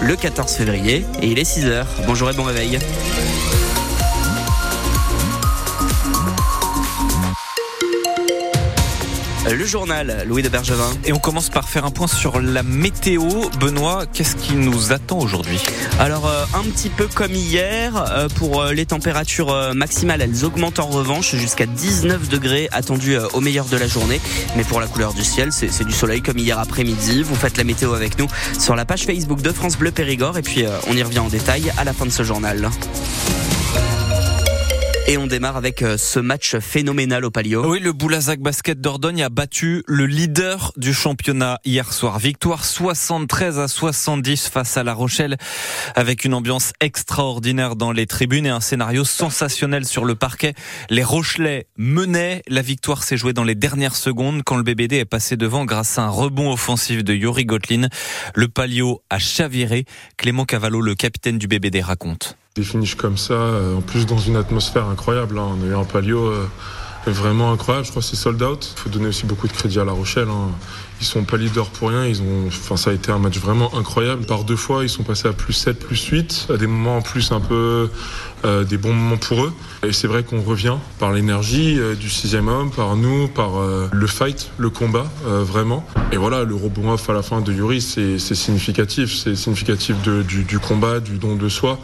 le 14 février et il est 6h. Bonjour et bon réveil. Le journal, Louis de Bergevin. Et on commence par faire un point sur la météo. Benoît, qu'est-ce qui nous attend aujourd'hui? Alors, euh, un petit peu comme hier, euh, pour euh, les températures maximales, elles augmentent en revanche jusqu'à 19 degrés attendus au meilleur de la journée. Mais pour la couleur du ciel, c'est du soleil comme hier après-midi. Vous faites la météo avec nous sur la page Facebook de France Bleu Périgord et puis on y revient en détail à la fin de ce journal. Et on démarre avec euh, ce match phénoménal au Palio. Oui, le Boulazac Basket d'Ordogne a battu le leader du championnat hier soir. Victoire 73 à 70 face à La Rochelle avec une ambiance extraordinaire dans les tribunes et un scénario sensationnel sur le parquet. Les Rochelais menaient. La victoire s'est jouée dans les dernières secondes quand le BBD est passé devant grâce à un rebond offensif de Yuri Gotlin. Le Palio a chaviré. Clément Cavallo, le capitaine du BBD, raconte. Des comme ça, euh, en plus dans une atmosphère incroyable. Hein. On a eu un palio euh, vraiment incroyable. Je crois que c'est sold out. Il faut donner aussi beaucoup de crédit à La Rochelle. Hein. Ils sont pas leaders pour rien. Ils ont, enfin, ça a été un match vraiment incroyable. Par deux fois, ils sont passés à plus 7, plus 8. À des moments en plus un peu euh, des bons moments pour eux. Et c'est vrai qu'on revient par l'énergie euh, du sixième homme, par nous, par euh, le fight, le combat, vraiment. Et voilà, le rebond off à la fin de Yuri, c'est significatif. C'est significatif du, du, combat, du don de soi.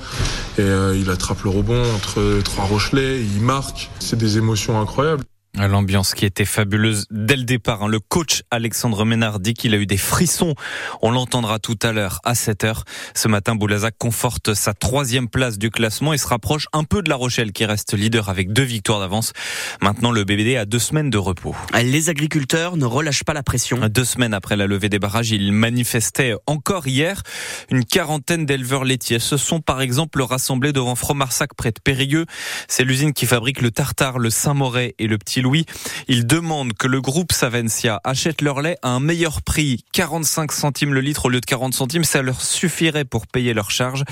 Et il attrape le rebond entre trois Rochelais, il marque. C'est des émotions incroyables. L'ambiance qui était fabuleuse dès le départ. Hein. Le coach Alexandre Ménard dit qu'il a eu des frissons. On l'entendra tout à l'heure à 7 heures. Ce matin, Boulazac conforte sa troisième place du classement et se rapproche un peu de La Rochelle qui reste leader avec deux victoires d'avance. Maintenant, le BBD a deux semaines de repos. Les agriculteurs ne relâchent pas la pression. Deux semaines après la levée des barrages, ils manifestaient encore hier. Une quarantaine d'éleveurs laitiers se sont par exemple rassemblés devant Fromarsac près de Périgueux. C'est l'usine qui fabrique le tartare, le Saint-Moret et le petit Louis. Ils demandent que le groupe Savencia achète leur lait à un meilleur prix, 45 centimes le litre au lieu de 40 centimes. Ça leur suffirait pour payer leurs charges.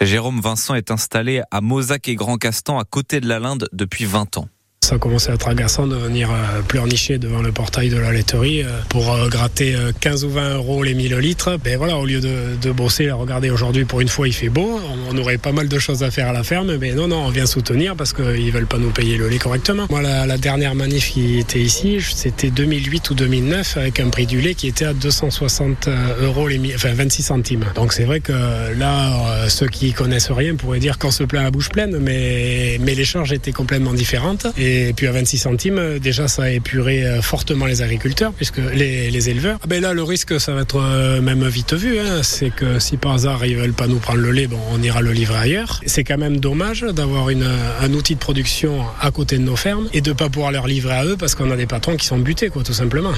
Jérôme Vincent est installé à Mozac et Grand Castan à côté de la Linde depuis 20 ans. Ça a commencé à être agaçant de venir euh, pleurnicher devant le portail de la laiterie euh, pour euh, gratter 15 ou 20 euros les millilitres. Ben voilà, au lieu de, bosser, regardez aujourd'hui pour une fois il fait beau, on aurait pas mal de choses à faire à la ferme, mais non, non, on vient soutenir parce qu'ils veulent pas nous payer le lait correctement. Moi, la, dernière manif qui était ici, c'était 2008 ou 2009 avec un prix du lait qui était à 260 euros les, enfin 26 centimes. Donc c'est vrai que là, ceux qui connaissent rien pourraient dire qu'on se plaint à la bouche pleine, mais, mais les charges étaient complètement différentes. Et puis à 26 centimes, déjà ça a épuré euh, fortement les agriculteurs, puisque les, éleveurs. Ah ben là, le risque, ça va être euh, même vite vu. Hein. C'est que si par hasard ils veulent pas nous prendre le lait, on ira le livrer ailleurs. C'est quand même dommage d'avoir un outil de production à côté de nos fermes et de pas pouvoir leur livrer à eux parce qu'on a des patrons qui sont butés, quoi, tout simplement.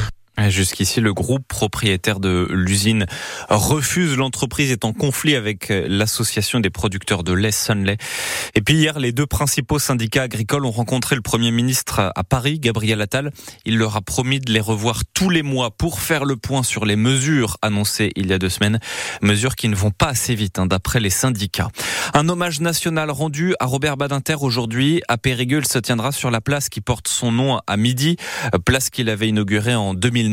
Jusqu'ici, le groupe propriétaire de l'usine refuse. L'entreprise est en conflit avec l'association des producteurs de lait Sunlay. Et puis hier, les deux principaux syndicats agricoles ont rencontré le Premier ministre à Paris, Gabriel Attal. Il leur a promis de les revoir tous les mois pour faire le point sur les mesures annoncées il y a deux semaines. Mesures qui ne vont pas assez vite, hein, d'après les syndicats. Un hommage national rendu à Robert Badinter aujourd'hui à Périgueux. Il se tiendra sur la place qui porte son nom à midi, place qu'il avait inaugurée en 2000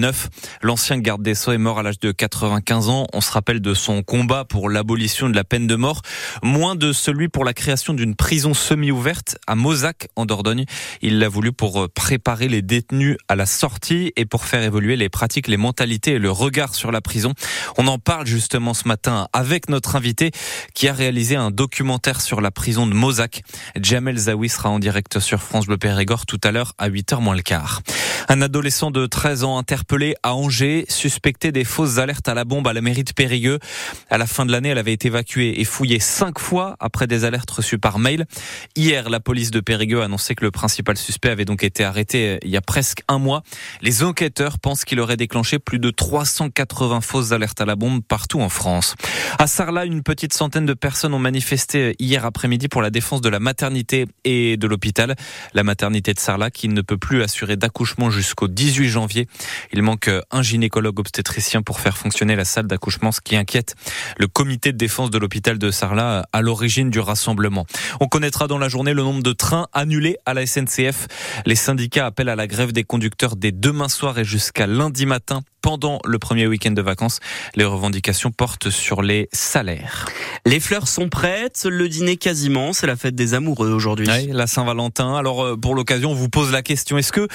L'ancien garde des Sceaux est mort à l'âge de 95 ans. On se rappelle de son combat pour l'abolition de la peine de mort, moins de celui pour la création d'une prison semi-ouverte à Mozac en Dordogne. Il l'a voulu pour euh, préparer les détenus à la sortie et pour faire évoluer les pratiques, les mentalités et le regard sur la prison. On en parle justement ce matin avec notre invité qui a réalisé un documentaire sur la prison de Mozac. Jamel Zawi sera en direct sur France Bleu Périgord tout à l'heure à 8h moins le quart. Un adolescent de 13 ans interpellé à Angers, suspecté des fausses alertes à la bombe à la mairie de Périgueux. À la fin de l'année, elle avait été évacuée et fouillée cinq fois après des alertes reçues par mail. Hier, la police de Périgueux a annoncé que le principal suspect avait donc été arrêté euh, il y a presque un mois. Les enquêteurs pensent qu'il aurait déclenché plus de 380 fausses alertes à la bombe partout en France. À Sarlat, une petite centaine de personnes ont manifesté euh, hier après-midi pour la défense de la maternité et de l'hôpital. La maternité de Sarlat qui ne peut plus assurer d'accouchement jusqu'au 18 janvier. Il manque un gynécologue obstétricien pour faire fonctionner la salle d'accouchement, ce qui inquiète le comité de défense de l'hôpital de Sarlat à l'origine du rassemblement. On connaîtra dans la journée le nombre de trains annulés à la SNCF. Les syndicats appellent à la grève des conducteurs dès demain soir et jusqu'à lundi matin pendant le premier week-end de vacances. Les revendications portent sur les salaires. Les fleurs sont prêtes, le dîner quasiment, c'est la fête des amoureux aujourd'hui. Oui, la Saint-Valentin. Alors euh, pour l'occasion, on vous pose la question, est-ce que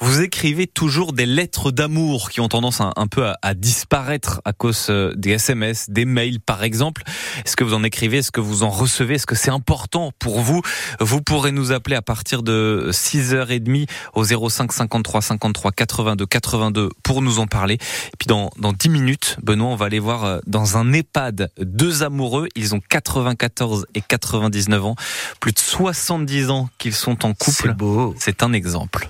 vous écrivez toujours des lettres d'amour qui ont tendance un, peu à, disparaître à cause euh, des SMS, des mails par exemple? Est-ce que vous en écrivez? Est-ce que vous en recevez? Est-ce que c'est important pour vous? Vous pourrez nous appeler à partir de 6h30 au 05 53 53 82 82 pour nous en parler. Et puis dans, dans 10 minutes, Benoît, on va aller voir euh, dans un EHPAD deux amoureux. Ils ont 94 et 99 ans. Plus de 70 ans qu'ils sont en couple. C'est beau. C'est un exemple.